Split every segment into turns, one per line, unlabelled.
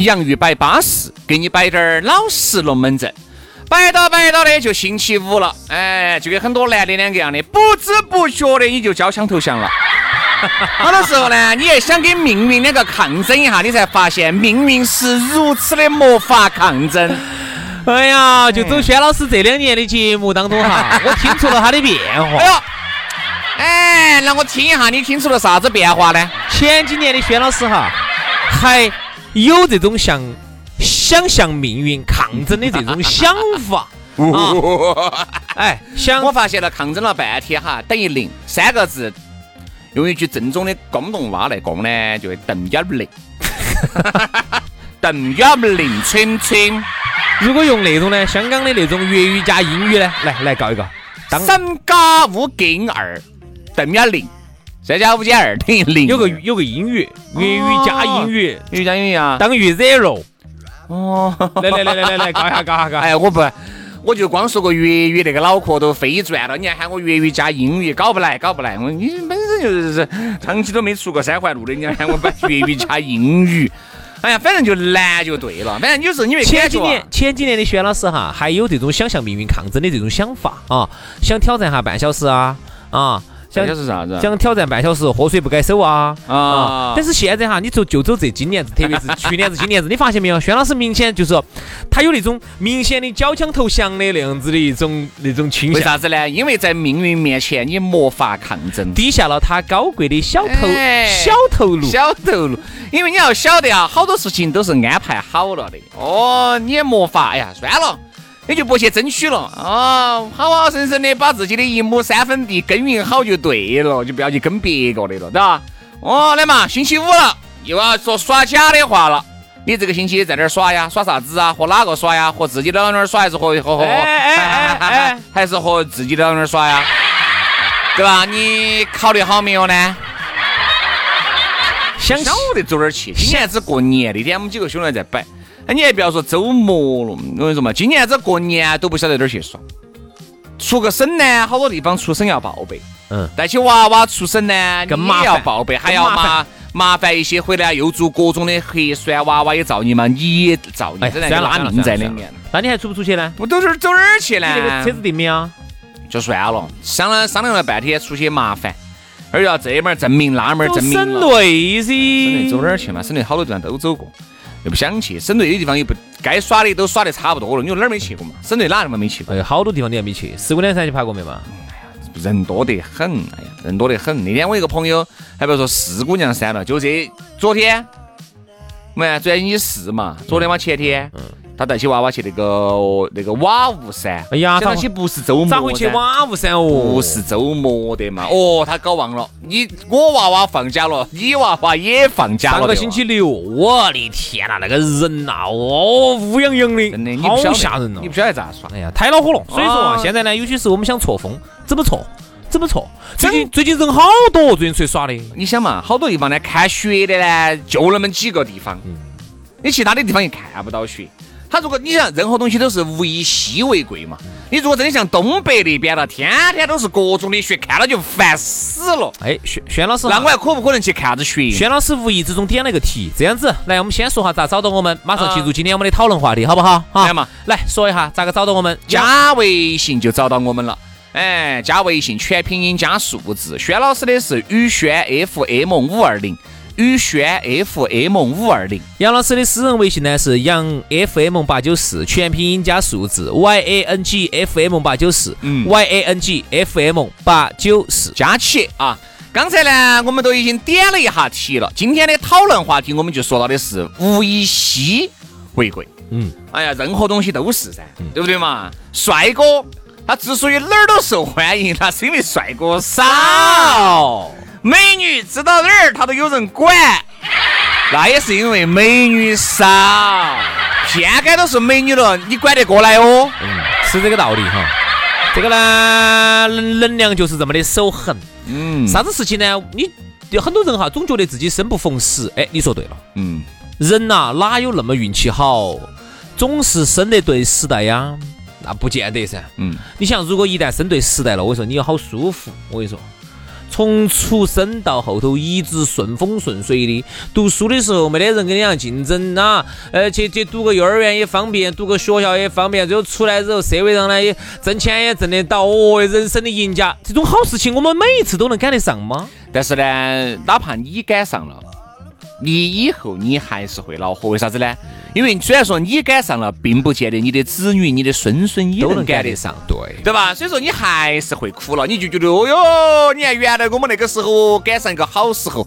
洋芋摆巴适，给你摆点儿老实龙门阵。摆到摆到的就星期五了，哎，就跟很多男的两个样的，不知不觉的你就交枪投降了。好多时候呢，你也想跟命运两个抗争一下，你才发现命运是如此的没法抗争。
哎呀，就走轩老师这两年的节目当中哈，我听出了他的变
哎
化。
呦，哎，那我听一下，你听出了啥子变化呢？
前几年的轩老师哈，还有这种像想向命运抗争的这种想法。啊。哎，想
我发现了，抗争了半天哈，等于零。三个字，用一句正宗的广东话来讲呢，就会邓一零，邓一零春春，
如果用那种呢，香港的那种粤语加英语呢，来来搞一个。当。
三加五减二，邓一零，三加五减二等于零。
有个有个英语，粤语加英语
粤语加英语啊？
等于 zero。
哦，
来来来来来 来，搞一下搞一下告一下。
哎，我不，我就光说个粤语，那个脑壳都飞转了。你还喊我粤语加英语，搞不来，搞不来。我你本身就是长期都没出过三环路的，你还喊我把粤语加英语，哎呀，反正就难就对了。反正有时候你没
前几年前几年的薛老师哈，还有这种想向命运抗争的这种想法啊，想挑战下半小时啊啊，想
是啥子？
想挑战半小时喝水不改手啊
啊
但是现在哈，你走就走这今年子，特别是去年子、今年子，你发现没有？轩老师明显就是他有那种明显的缴枪投降的那样子的一种那种倾向，
为啥子呢？因为在命运面前，你没法抗争。
低下了他高贵的小头
哎
小头颅。
小头颅，因为你要晓得啊，好多事情都是安排好了的。哦，你也没法，哎呀，算了，你就不去争取了啊，好好生生的把自己的一亩三分地耕耘好就对了，就不要去跟别个的了，对吧？哦，来嘛，星期五了，又要说耍假的话了。你这个星期在哪儿耍呀？耍啥子啊？和哪个耍呀？和自己的老娘儿耍还是和和和？还是和自己的老娘儿耍呀？对吧？你考虑好没有呢？
想
晓得走哪儿去？今年子过年那天，我们几个兄弟在摆。哎，你还不要说周末了，我跟你说嘛，今年子过年都不晓得哪儿去耍。出个省呢，好多地方出省要报备。
嗯
带起娃娃出省呢，
更麻烦
要报备，还要
麻
麻麻烦一些。回来又做各种的核酸，娃娃也造你嘛，你也造你，
哎，
真的拉命在里面。
那你还出不出去呢？
我都是走哪儿去呢？
你这个车子定没有？
就算了，商量商量了半天，出去麻烦，而要这门儿证明，那门儿证明
省
了。
内
省内。走哪儿去嘛？省内好多地方都走过，又不想去。省内的地方也不该耍的都耍得差不多了，你说哪儿没去过嘛？省内哪个地方没去过？
哎，好多地方你还没去，四姑娘山去爬过没嘛？
哎呀人多得很，哎呀，人多得很。那天我一个朋友，还不要说四姑娘山了，就这昨天，我们昨天星期四嘛，昨天嘛前天，他带起娃娃去那个那个瓦屋山。
哎呀咋
想起不是周末
咋会去瓦屋山哦？
不是周末的嘛？哦，他搞忘了，你我娃娃放假了，你娃娃也放假了
个星期六，我的天呐，那个人呐，哦，乌泱泱的，
真的，你
好吓人哦
你不！晓得咋耍。
哎呀，太恼火了。所以说啊，
啊
现在呢，有些时候我们想错峰，怎么错？怎么错？最近最近人好多，最近出去耍的。
你想嘛，好多地方呢，看雪的呢，就那么几个地方，
嗯
你其他的地方也看不到雪。他如果你想，任何东西都是物以稀为贵嘛。你如果真的像东北那边了，天天都是各种的雪，看了就烦死了。
哎，轩轩老师，
那我还可不可能去看子雪？
轩老师无意之中点了个题，这样子，来，我们先说下咋找到我们，马上进入今天我们的讨论话题，好不好？好
来嘛，
来说一下咋个找到我们。
加微信就找到我们了。哎，加微信全拼音加数字，轩老师的是宇轩 FM 五二零，宇轩 FM 五二零。
杨老师的私人微信呢是杨 FM 八九四，全拼音加数字 Y A N G F M 八九四
嗯
，Y A N G F M 八九四。
加起啊。刚才呢，我们都已经点了一下题了。今天的讨论话题，我们就说到的是物以稀为贵。
嗯，
哎呀，任何东西都是噻，对不对嘛？帅哥他之所以哪儿都受欢迎，那是因为帅哥少。美女知道哪儿他都有人管，那也是因为美女少。偏该都是美女了，你管得过来哦？
嗯是这个道理哈。这个呢，能能量就是这么的守恒。
嗯
啥子事情呢？你有很多人哈，总觉得自己生不逢时。哎，你说对了，
嗯，
人呐、哪有那么运气好，总是生得对时代呀？那不见得噻。
嗯，
你想，如果一旦生对时代了，我跟你说你好舒服。我跟你说，从出生到后头一直顺风顺水的。读书的时候没得人跟你俩竞争啊，呃，去去读个幼儿园也方便，读个学校也方便，最后出来之后社会上呢也挣钱也挣得到，哦，人生的赢家，这种好事情我们每一次都能赶得上吗？
但是呢，哪怕你赶上了，你以后你还是会恼火，为啥子呢？因为虽然说你赶上了，并不见得你的子女、你的孙孙也
都
能
能赶得
上。
对。
对吧？所以说你还是会苦了，你就觉得哦哟，你看原来我们那个时候赶上一个好时候，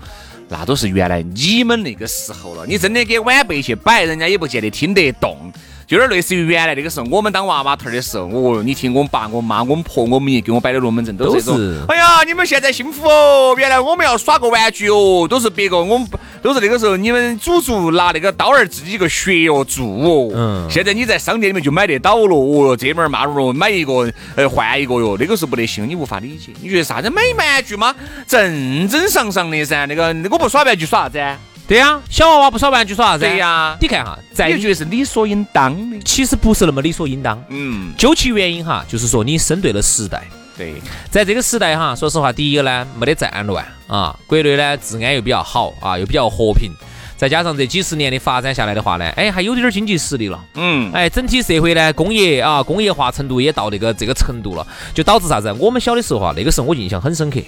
那都是原来你们那个时候了。你真的给晚辈去摆，人家也不见得听得动。就有点类似于原来那个时候，我们当娃娃头儿的时候，哦，你听我们爸、我妈、我们婆、我们爷给我摆的龙门阵，都是这种。哎呀，你们现在幸福哦！原来我们要耍个玩具哦，都是别个，我们都是那个时候你们祖祖拿那个刀儿自己一个学哦做哦。
嗯
现在你在商店里面就买得到了，哦哟，这门儿那门哦，买一个呃换一个哟，那个时候不得行，你无法理解。你觉得啥子买玩具吗？正正常常的噻，那个我不耍玩具耍啥子啊？
对呀、小娃娃不耍玩具耍啥子？
对呀
你看哈，在
你就觉得是理所应当的。
其实不是那么理所应当。
嗯，
究其原因哈，就是说你生对了时代。
对，
在这个时代哈，说实话，第一个呢没得战乱啊，国内呢治安又比较好啊，又比较和平，再加上这几十年的发展下来的话呢，哎，还有点经济实力了。
嗯，
哎，整体社会呢，工业啊，工业化程度也到那个这个程度了，就导致啥子？我们小的时候啊，那个时候我印象很深刻。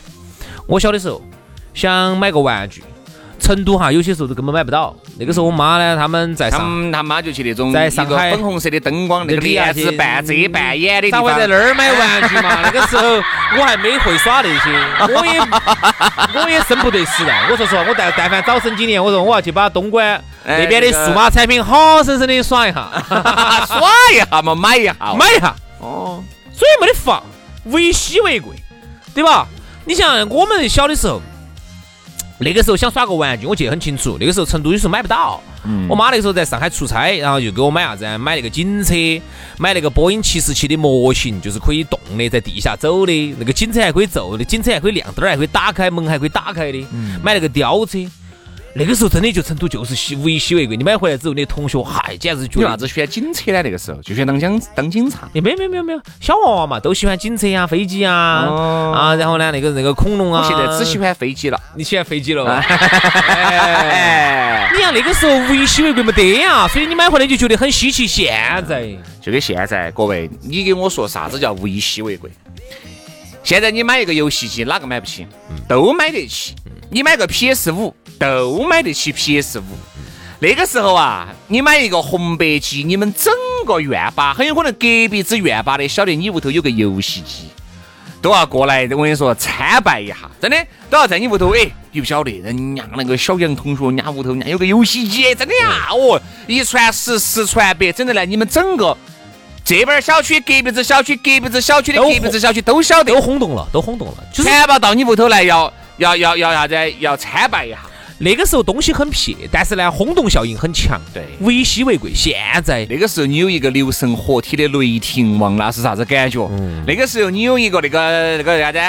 我小的时候想买个玩具，成都哈有些时候都根本买不到。那个时候我妈呢，他们在
他
上，
们他妈就去那种
在上海
粉红色的灯光，那个
那个
帘子半遮半掩的
咋会在那儿买玩具嘛？那个时候我还没会耍那些，我也我也生不得时代。我说实话，我但但凡早生几年，我说我要去把东莞
哎
那边的数码产品好生生的耍一下，
耍一下嘛，买一下，
买一下。
哦，
所以没得法，物以稀为贵，对吧？你像我们小的时候，那个时候想耍个玩具，我记得很清楚。那个时候成都有时候买不到，我妈那个时候在上海出差，然后就给我买啥子啊？买那个警车，买那个波音七四七的模型，就是可以动的，在地下走的。那个警车还可以走的，警车还可以亮灯儿，还可以打开门，还可以打开的。买那个吊车。那个时候真的就成都就是稀物以稀为贵，你买回来之后，你的同学嗨，简直是觉得
啥子选警车呢？那个时候就选当警当警察。
也没有没有没有没有，小娃娃嘛都喜欢警车呀、飞机啊、
哦
啊，然后呢那个那个恐龙啊。
我现在只喜欢飞机了。
你喜欢飞机了吧？
哎，
你像那个时候物以稀为贵没得呀，所以你买回来就觉得很稀奇。现在
就跟现在各位，你给我说啥子叫物以稀为贵？现在你买一个游戏机，哪个买不起？都买得起。你买个 PS 五，都买得起 PS 五。那个时候啊，你买一个红白机，你们整个院坝很有可能隔壁子院坝的晓得你屋头有个游戏机，都要过来，我跟你说参拜一下，真的都要在你屋头。哎，你不晓得，人家那个小杨同学，人家屋头人家有个游戏机，真的呀，哦，一传十，十传百，整得来你们整个。这边小区、隔壁子小区、隔壁子小区的隔壁子小区都晓得
都，轰动了，都轰动了。就是
全部到你屋头来要要要要啥子？要参拜一下。
那个时候东西很撇，但是呢轰动效应很强。
对
物以稀为贵。现在
那个时候你有一个六神合体的雷霆王，那是啥子感觉？那个时候你有一个那个那个啥子？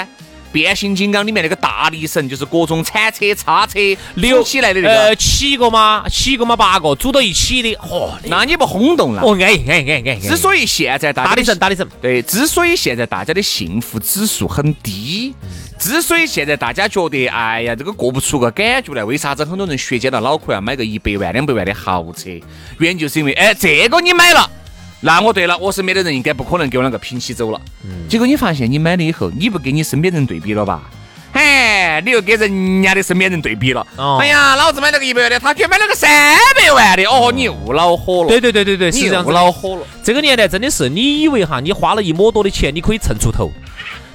变形金刚里面那个大力神，就是各种铲车、叉车
六
组起来的那
呃
个，
七个吗，七个吗八个组到一起的，嚯、
那你不轰动了？
哦哎哎哎哎，
之所以现在大
大力神大力神，
对，之所以现在大家的幸福指数很低，之所以现在大家觉得哎呀这个过不出个感觉来，为啥子很多人削尖了脑壳要买个一百万、两百万的豪车？原因就是因为哎这个你买了。那我对了，我身边的人应该不可能给我两个平起走了。结果你发现你买了以后，你不跟你身边人对比了吧？哎，哎，你又跟人家的身边人对比了。
哦
哎呀，老子买了个一百万的，他居然买了个三百万的，哦，你又恼火了。
对对对对对，是
你又
这样子。
恼火了。
这个年代真的是，你以为哈，你花了一么多的钱，你可以蹭出头，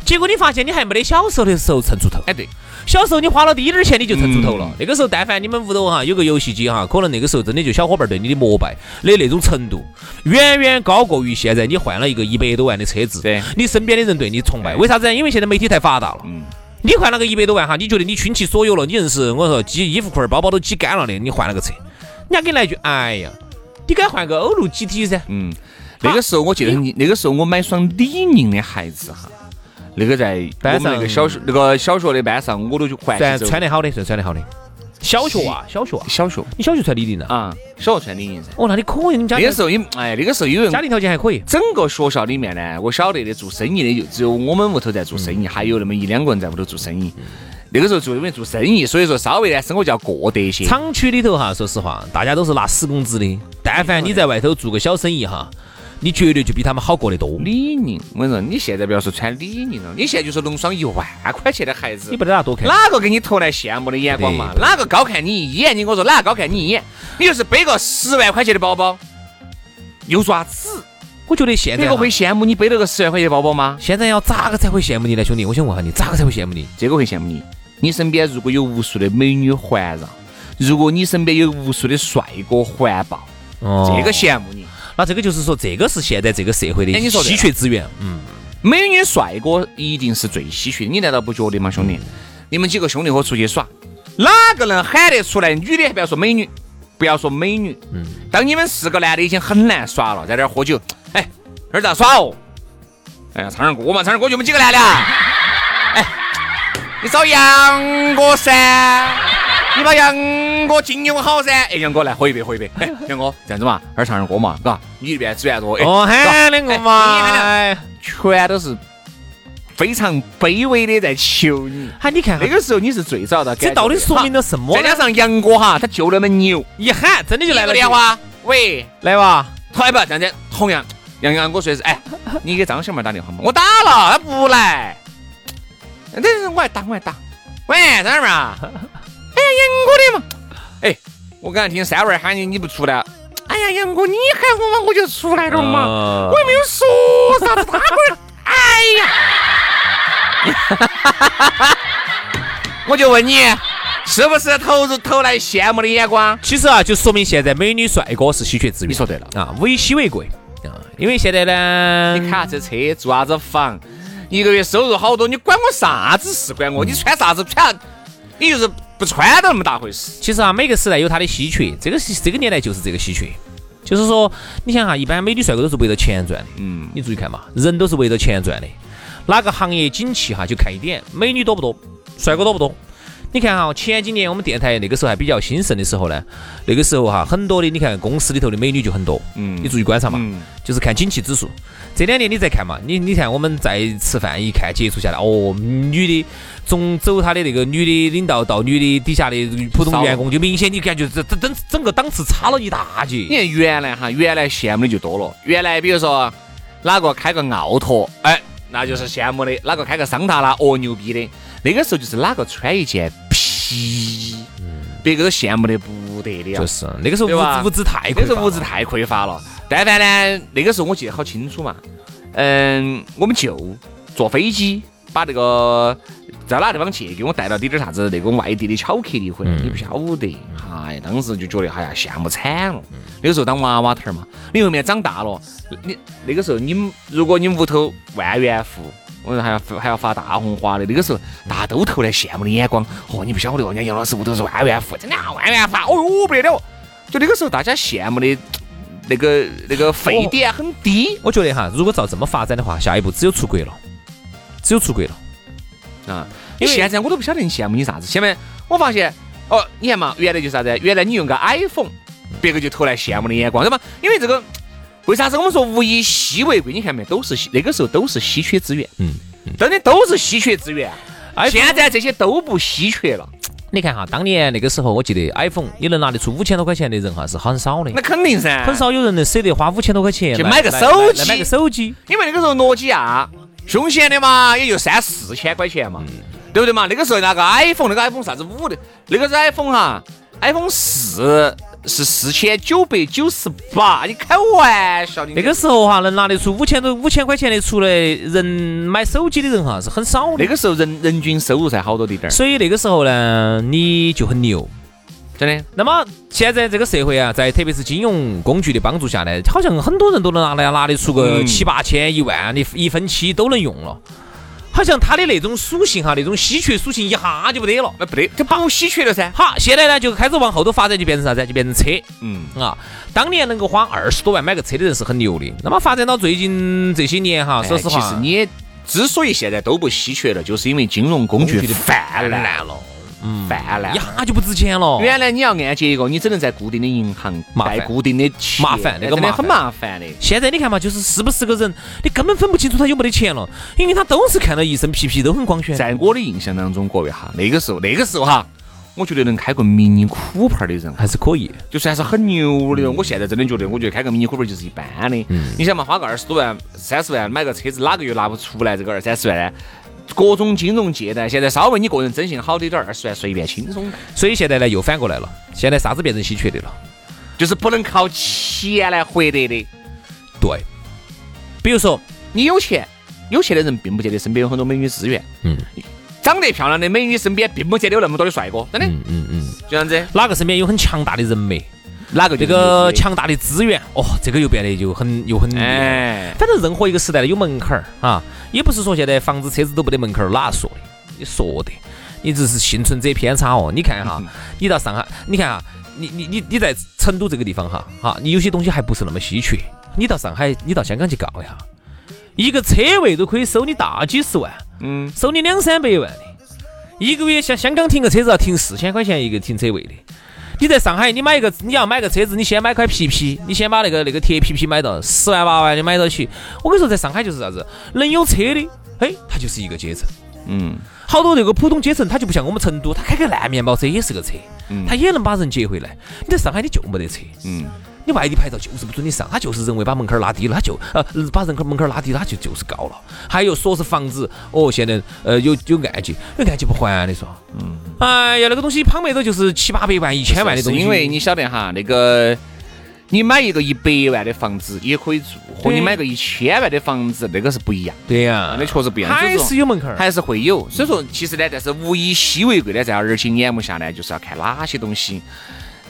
结果你发现你还没得小时候的时候蹭出头。
哎，对，
小时候你花了滴点儿钱你就蹭出头了。
嗯
那个时候，但凡你们屋头哈有个游戏机哈，可能那个时候真的就小伙伴对你的膜拜的那种程度，远远高过于现在你换了一个一百多万的车子，
对
你身边的人对你崇拜。为啥子呢？因为现在媒体太发达了。
嗯
你换了个一百多万哈，你觉得你倾其所有了，你硬是我说挤衣服裤儿、包包都挤干了的，你换了个车，人家给你来一句，哎呀，你该换个欧陆 GT 噻。
嗯，那个时候我记得你，那个时候我买双李宁的鞋子哈，那个在
班上
那个小学那个小学的班上，我都去还
算穿得好的，算穿得好的。小学啊，小学啊，
小学
你小学穿李宁的？
啊，小学穿李宁噻。
哦，那你可以，你家
那个时候因哎，那个时候因为
家庭条件还可以。
整个学校里面呢，我晓得的做生意的就只有我们屋头在做生
嗯
意，还有那么一两个人在屋头做生意。那个时候做因为做生意，所以说稍微呢生活就要过得一些。
厂区里头哈，说实话，大家都是拿死工资的。但凡你在外头做个小生意哈，你绝对就比他们好过得多。
李宁，我跟你说，你现在不要说穿李宁了，你现在就是弄双一万块钱的鞋子
你，不得拿多看。
哪个给你投来羡慕的眼光嘛？哪个高看你一眼？你跟我说哪个高看你一眼？你就是背个十万块钱的包包，又爪子，
我觉得现在哈
别个会羡慕你背了个十万块钱的包包吗？
现在要咋个才会羡慕你呢，兄弟？我想问下你，咋个才会羡慕你？
这个会羡慕你。你身边如果有无数的美女环绕，如果你身边有无数的帅哥环抱，
哦
这个羡慕你。
那这个就是说，这个是现在这个社会的稀缺资源。嗯，
美女帅哥一定是最稀缺的，你难道不觉得吗，兄弟？你们几个兄弟伙出去耍，哪个能喊得出来？女的还不要说美女，不要说美女，嗯，当你们四个男的已经很难耍了，在这儿喝酒，哎，这儿咋耍哦？哎呀，唱点歌嘛，唱点歌就我们几个男的啊。哎，你找杨哥噻，你把杨哥敬用好噻。哎，杨哥来喝一杯，喝一杯。哎，杨哥这样子嘛，这儿唱点歌嘛，嘎，你这边资源多。哎，
哦，喊两个嘛。
哎全都是非常卑微的在求你。
嗨，你看
那个时候你是最早的，
这到底说明了什么
再加？上杨哥哈，他就那么牛，
一喊真的就来了
电话，喂，
来哇！
同不这样子，同样杨杨哥说的是，哎，你给张小妹打电话嘛，我打了，他不来，但是我还打，我还打，喂，张小妹啊，哎呀，杨哥的嘛，哎，我刚才听三娃儿喊你，你不出来。哎呀，杨哥，你喊我嘛，我就出来了嘛。
哦
我也没有说啥子，他龟儿，哎呀，我就问你，是不是投入投来羡慕的眼光？
其实啊，就说明现在美女帅哥是稀缺资源。
你说对了
啊，物以稀为贵啊，因为现在呢，
你开啥子车，住啥子房，一个月收入好多，你管我啥子事？管我？你穿啥子穿？你就是不穿都那么大回事。
其实啊，每个时代有它的稀缺，这个是这个年代就是这个稀缺。就是说，你想哈，一般美女帅哥都是围着钱赚的，
嗯，
你注意看嘛，人都是围着钱赚的。哪个行业景气哈，就看一点，美女多不多，帅哥多不多。你看哈，前几年我们电台那个时候还比较兴盛的时候呢，那个时候哈，很多的你看公司里头的美女就很多，
嗯
你注意观察嘛，
嗯
就是看景气指数。这两年你再看嘛，你你看我们在吃饭一看接触下来，哦，女的从走她的那个女的领导到女的底下的普通员工，就明显你感觉这这整整个档次差了一大截。
你看原来哈，原来羡慕的就多了。原来比如说哪个开个奥拓，哎，那就是羡慕的；哪个开个桑塔纳，哦牛逼的。那个时候就是哪个穿一件皮，别个都羡慕的不得了。
就是那个时候物资物资太
那时候物资太匮乏了。但凡呢，那个时候我记得好清楚嘛。嗯，我们就坐飞机把那个到哪个地方去，给我带了点点啥子那个外地的巧克力回来，你不晓得。哎，当时就觉得哎呀羡慕惨了。那个时候当娃娃头儿嘛，你后面长大了，你那个时候你们如果你屋头万元户。我说还要还要发大红花的，那个时候大家都投来羡慕的眼光。哦，你不晓得哦，人家杨老师屋头是万元户，真的啊万元户啊，哦哟不得了。就那个时候大家羡慕的那个那个沸点很低
我觉得哈，如果照这么发展的话，下一步只有出国了，只有出国了。
啊。
因为
现在我都不晓得你羡慕你啥子。现在我发现哦，你看嘛，原来就是啥子？原来你用个 iPhone，别个就投来羡慕的眼光，对吧？因为这个为啥子我们说物以稀为贵？你看没？都是稀那个时候都是稀缺资源，
嗯，
真的都是稀缺资源。现在这些都不稀缺了，
你看哈，当年那个时候，我记得 iPhone 你能拿得出五千多块钱的人哈是很少的，
那肯定噻，
很。少有人能舍得花五千多块钱
去买个手机
买个手机。
因为那个时候诺基亚凶险的嘛，也就三四千块钱嘛。对不对嘛？那个时候那个 iPhone，那个 iPhone 啥子五的，那个是 iPhone 哈，iPhone 四是四千九百九十八，你开玩笑的？
那个时候哈，能拿得出五千多五千块钱的出来，人买手机的人哈是很少的。
那个时候人人均收入才好多的点儿，
所以那个时候呢，你就很牛。
真的。
那么现在这个社会啊，在特别是金融工具的帮助下呢，好像很多人都能拿来拿得出个
嗯
七八千、一万的一分期都能用了。好像它的那种属性哈，那种稀缺属性一下就不得了。
那不得，就不稀缺了噻。
好，现在呢就开始往后头发展，就变成啥子？就变成车
嗯，
啊。当年能够花二十多万买个车的人是很牛的。那么发展到最近这些年哈，说实话，
哎其实你之所以现在都不稀缺了，就是因为金融工具泛滥
了，嗯，
泛滥
一。下就不值钱了。
原来你要按揭一个，你只能在固定的银行贷固定的钱
麻烦那个麻
很麻烦的。
现在你看嘛，就是是不是个人，你根本分不清楚他有没得钱了，因为他都是看到一身皮皮，都很光鲜。
在我的印象当中，各位哈，那个时候那个时候哈，我觉得能开个迷你酷派的人
还是可以，
就算是很牛的。我现在真的觉得，我觉得开个迷你 Cooper 就是一般的。你想嘛，花个二十多万、三十万买个车子，哪个又拿不出来这个二三十万呢？各种金融借贷，现在稍微你个人征信好的点儿，二十万随便轻松，
所以现在呢又反过来了，现在啥子变成稀缺的了？
就是不能靠钱来获得的。
对，比如说，
你有钱，有钱的人并不见得身边有很多美女资源。
嗯，
长得漂亮的美女身边并不见得有那么多的帅哥，真的，
嗯嗯嗯，
就这样子。
哪个身边有很强大的人脉，
哪个
这个强大的资源，哦，这个又变得就很又很。
哎，
反正任何一个时代的有门槛儿啊，也不是说现在房子车子都不得门槛儿，哪说的？你说的，你只是幸存者偏差哦。你看哈，你到上海，你看哈，你你你你在成都这个地方哈，哈，你有些东西还不是那么稀缺。你到上海，你到香港去告一下，一个车位都可以收你大几十万，
嗯，
收你两三百万的，一个月像香港停个车子要停四千块钱一个停车位的。你在上海，你买一个，你要买个车子，你先买块皮皮，你先把那个那个铁皮皮买到十万八万的买到起。我跟你说，在上海就是啥子，能有车的，哎，他就是一个阶层。
嗯，
好多这个普通阶层，他就不像我们成都，他开个烂面包车也是个车，
嗯
他也能把人接回来。你在上海你就没得车，
嗯，
你外地牌照就是不准你上，他就是人为把门槛儿拉低了，他就呃把人口门槛儿拉低了，他就就是高了。还有说是房子，哦，现在呃有有按揭，有按揭不还的说，嗯，哎呀，那个东西旁边都就是七八百万、一千万的东西，
是因为你晓得哈，那个你买一个一百万的房子也可以住，和你买个一千万的房子那个是不一样，
对呀、
那确实不一样，
还是有门槛儿。
还是会有。所以说，其实呢，但是物以稀为贵呢，在而今眼目下呢，就是要看哪些东西。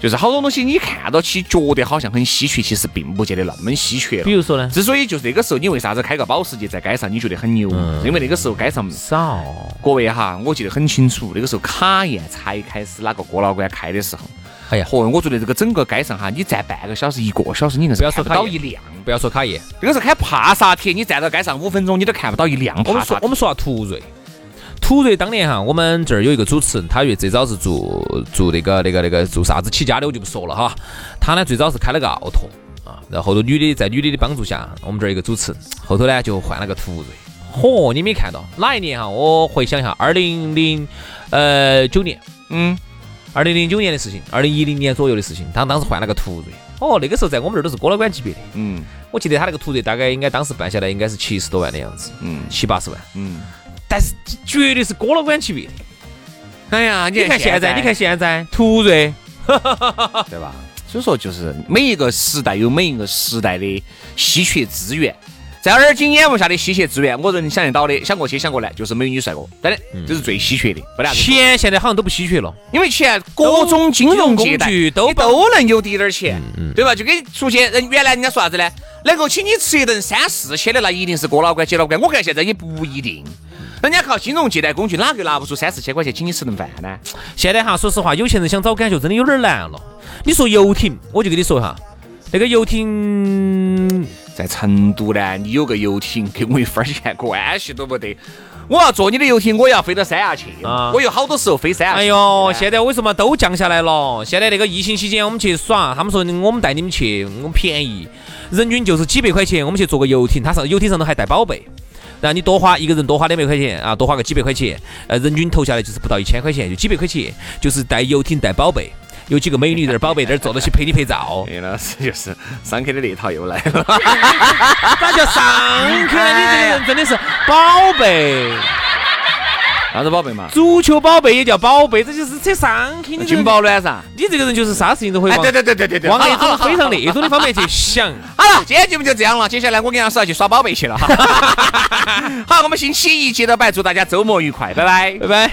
就是好多东西你看到起觉得好像很稀缺，其实并不见得那么稀缺。
比如说呢，
之所以就是那个时候，你为啥子开个保时捷在街上你觉得很牛？因为那个时候街上
少，
各位哈，我记得很清楚，那个时候卡宴才开始哪个哥老倌开的时候，
哎呀，
嚯，我觉得这个整个街上哈，你站半个小时、一个小时，你硬是看不到一辆。
不要说卡宴，
那个时候开帕萨特，你站到街上五分钟，你都看不到一辆
我
帕萨特。
们说我们说下途锐，途锐当年哈，我们这儿有一个主持人，他最早是做做那个那个那个做啥子起家的，我就不说了哈。他呢最早是开了个奥拓啊，然后后头女的在女的的帮助下，我们这儿一个主持人，后头呢就换了个途锐。嚯，你没看到哪一年哈？我回想一下，二零零呃九年，
嗯，
二零零九年的事情，二零一零年左右的事情，他当时换了个途锐。哦，那个时候在我们这儿都是哥老倌级别的。
嗯
我记得他那个途锐大概应该当时办下来应该是七十多万的样子，
嗯
七八十万。
嗯。
但是绝对是哥老倌级别的。
哎呀，
你看现在，你看现在，途锐，
对吧？所以说，就是每一个时代有每一个时代的稀缺资源，在耳今眼目下的稀缺资源，我能想得到的，想过去想过来，就是美女帅哥，真的，这是最稀缺的，没得啥。
钱现在好像都不稀缺了。
因为钱各种金融
工具都
都能有滴点儿钱，对吧？就跟出去人原来人家说啥子呢？能够请你吃一顿三四千的，那一定是哥老倌、姐老倌。我看现在也不一定，人家靠金融借贷工具，哪个拿不出三四千块钱请你吃顿饭呢？
现在哈，说实话，有钱人想找感觉真的有点难了。你说游艇，我就跟你说哈，那个游艇，
在成都呢，你有个游艇跟我一分钱关系都不得。我要坐你的游艇，我要飞到三亚去，
啊
我有好多时候飞三亚。
哎呦，现在为什么都降下来了？现在那个疫情期间我们去耍，他们说我们带你们去，我们便宜，人均就是几百块钱，我们去坐个游艇，它上游艇上头还带宝贝。然后你多花一个人多花两百块钱啊，多花个几百块钱，呃，人均投下来就是不到一千块钱，就几百块钱，就是带游艇带宝贝，有几个美女在那儿宝贝在那儿坐到起陪你拍照。
李，老师就是上课的那套又来了。
那叫上课呢？你这个人真的是宝贝。
啥子宝贝嘛？
足球宝贝也叫宝贝，这就是扯上去。你这
金宝卵噻。
你这个人就是啥事情都会
哎，
往
对对对对对对，
往那种非常那种的方面去想。
好了，今天节目就这样了。接下来我跟杨师要去耍宝贝去了哈。好，我们星期一接着摆，祝大家周末愉快，拜拜。
拜拜。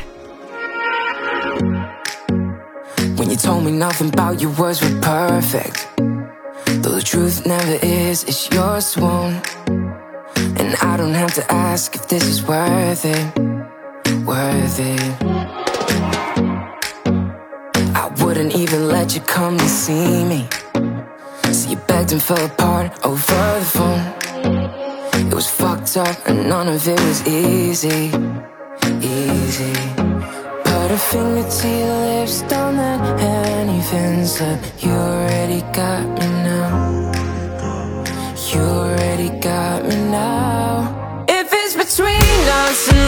When you told me nothing about your words were perfect. Though the truth never is, it's your swoon. And I don't have to ask if this is worth it. Worth it. I wouldn't even let you come to see me. So you begged and fell apart over the phone. It was fucked up and none of it was easy. Easy. Put a finger to your lips, don't let anything slip. You already got me now. You already got me now. If it's between us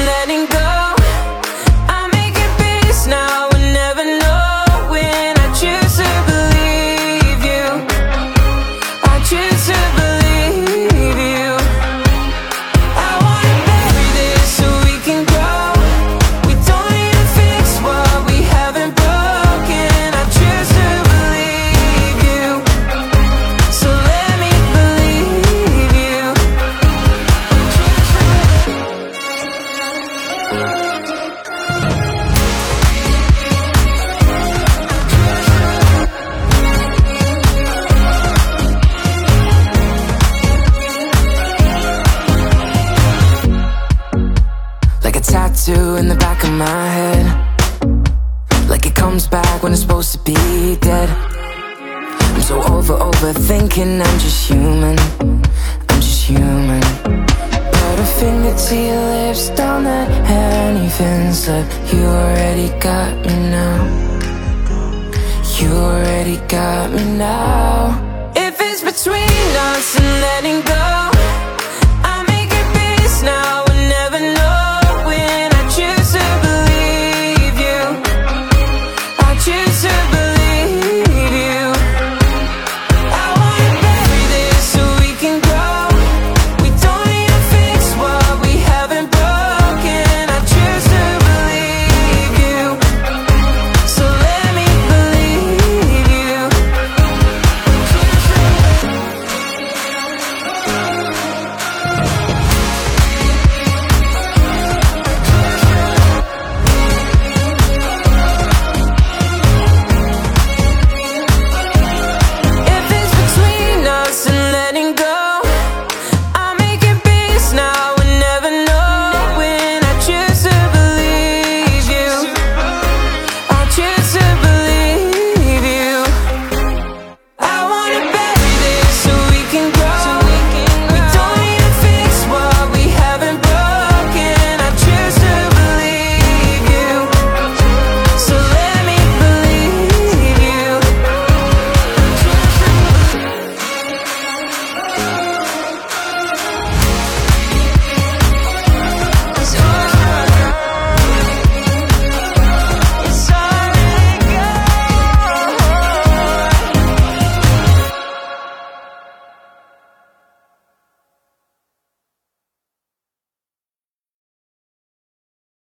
got me now. You already got me now. If it's between us and letting go,